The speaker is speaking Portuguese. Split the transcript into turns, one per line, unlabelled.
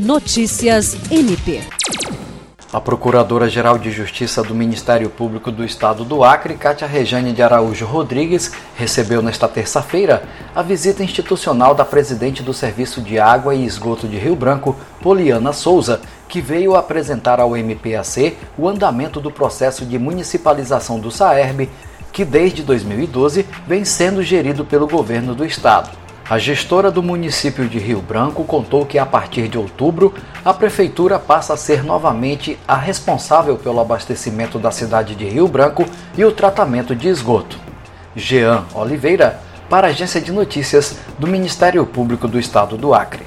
Notícias MP.
A Procuradora-Geral de Justiça do Ministério Público do Estado do Acre, Cátia Rejane de Araújo Rodrigues, recebeu nesta terça-feira a visita institucional da presidente do Serviço de Água e Esgoto de Rio Branco, Poliana Souza, que veio apresentar ao MPAC o andamento do processo de municipalização do SAERB, que desde 2012 vem sendo gerido pelo governo do estado. A gestora do município de Rio Branco contou que a partir de outubro a prefeitura passa a ser novamente a responsável pelo abastecimento da cidade de Rio Branco e o tratamento de esgoto. Jean Oliveira, para a Agência de Notícias do Ministério Público do Estado do Acre.